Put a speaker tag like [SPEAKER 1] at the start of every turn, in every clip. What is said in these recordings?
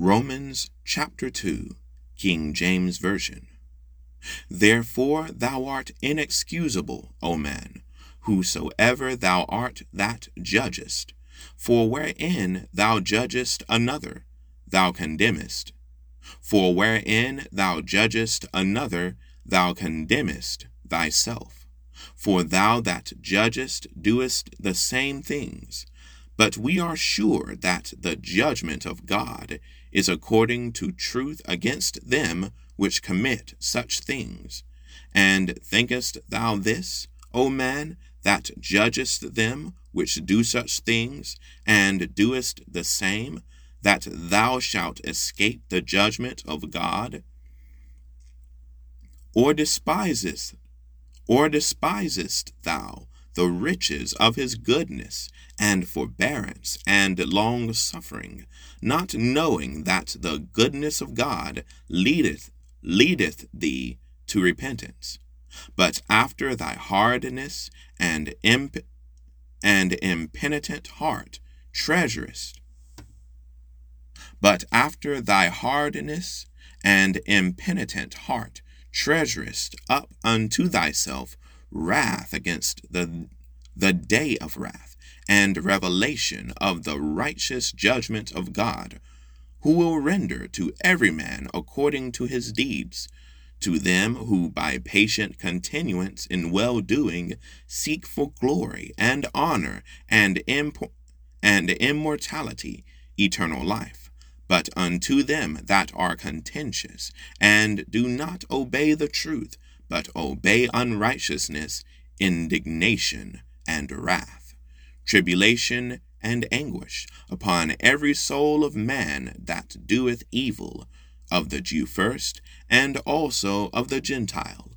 [SPEAKER 1] Romans chapter 2, King James Version. Therefore thou art inexcusable, O man, whosoever thou art that judgest. For wherein thou judgest another, thou condemnest. For wherein thou judgest another, thou condemnest thyself. For thou that judgest doest the same things. But we are sure that the judgment of God is according to truth against them which commit such things. And thinkest thou this, O man, that judgest them which do such things, and doest the same, that thou shalt escape the judgment of God? Or despisest, or despisest thou the riches of his goodness and forbearance and long suffering, not knowing that the goodness of God leadeth leadeth thee to repentance. But after thy hardness and imp- and impenitent heart treasurest. But after thy hardness and impenitent heart treasurest up unto thyself wrath against the, the day of wrath and revelation of the righteous judgment of God, who will render to every man according to his deeds. To them who by patient continuance in well doing seek for glory and honor and, and immortality, eternal life. But unto them that are contentious and do not obey the truth, but obey unrighteousness, indignation, and wrath, tribulation, and anguish upon every soul of man that doeth evil, of the Jew first, and also of the Gentile.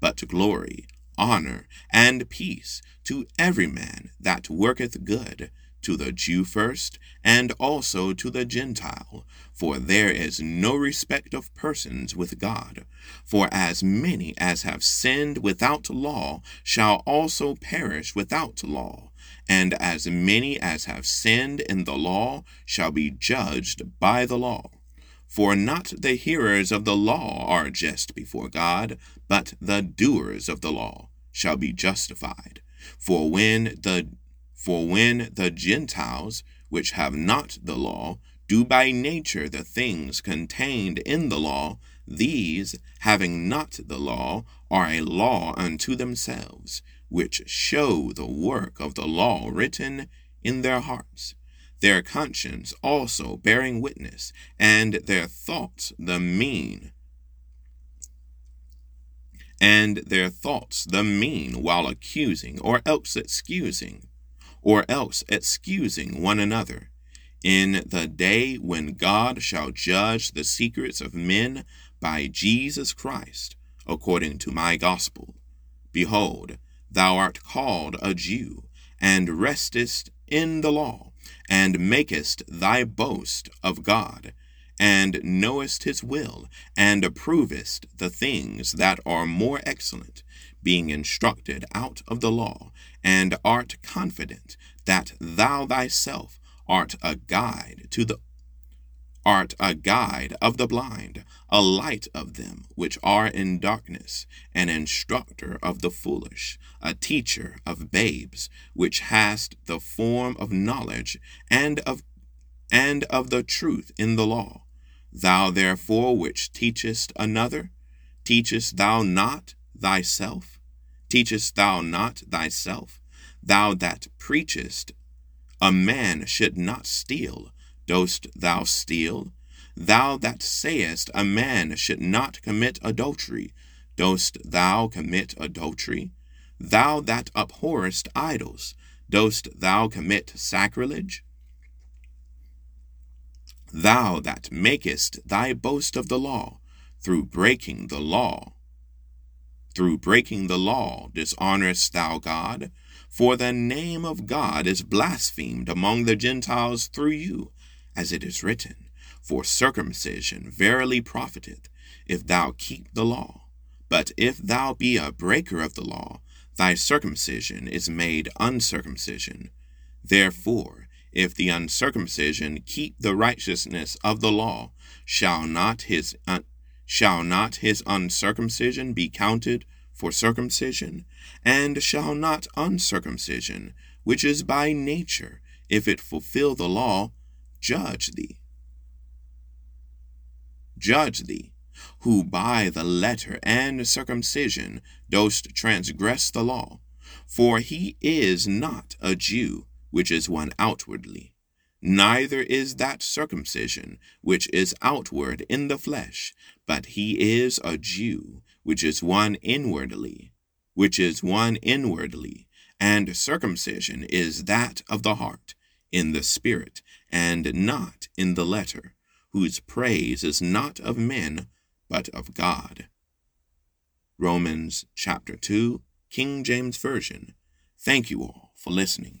[SPEAKER 1] But glory, honor, and peace to every man that worketh good, to the Jew first, and also to the Gentile, for there is no respect of persons with God. For as many as have sinned without law shall also perish without law, and as many as have sinned in the law shall be judged by the law. For not the hearers of the law are just before God, but the doers of the law shall be justified. For when the for when the Gentiles, which have not the law, do by nature the things contained in the law, these, having not the law, are a law unto themselves, which show the work of the law written in their hearts, their conscience also bearing witness, and their thoughts the mean and their thoughts the mean while accusing or else excusing or else excusing one another, in the day when God shall judge the secrets of men by Jesus Christ, according to my gospel. Behold, thou art called a Jew, and restest in the law, and makest thy boast of God, and knowest his will, and approvest the things that are more excellent, being instructed out of the law, and art confident that thou thyself art a guide to the art a guide of the blind, a light of them which are in darkness, an instructor of the foolish, a teacher of babes, which hast the form of knowledge and of and of the truth in the law. Thou therefore which teachest another, teachest thou not thyself? Teachest thou not thyself? Thou that preachest, a man should not steal, dost thou steal? Thou that sayest, a man should not commit adultery, dost thou commit adultery? Thou that abhorrest idols, dost thou commit sacrilege? Thou that makest thy boast of the law, through breaking the law, through breaking the law, dishonorest thou God? For the name of God is blasphemed among the Gentiles through you, as it is written, For circumcision verily profiteth, if thou keep the law. But if thou be a breaker of the law, thy circumcision is made uncircumcision. Therefore, if the uncircumcision keep the righteousness of the law, shall not his un- shall not his uncircumcision be counted for circumcision? And shall not uncircumcision, which is by nature, if it fulfill the law, judge thee? Judge thee, who by the letter and circumcision dost transgress the law. For he is not a Jew, which is one outwardly, neither is that circumcision which is outward in the flesh, but he is a Jew, which is one inwardly, which is one inwardly, and circumcision is that of the heart, in the spirit, and not in the letter, whose praise is not of men, but of God. Romans chapter 2, King James Version. Thank you all for listening.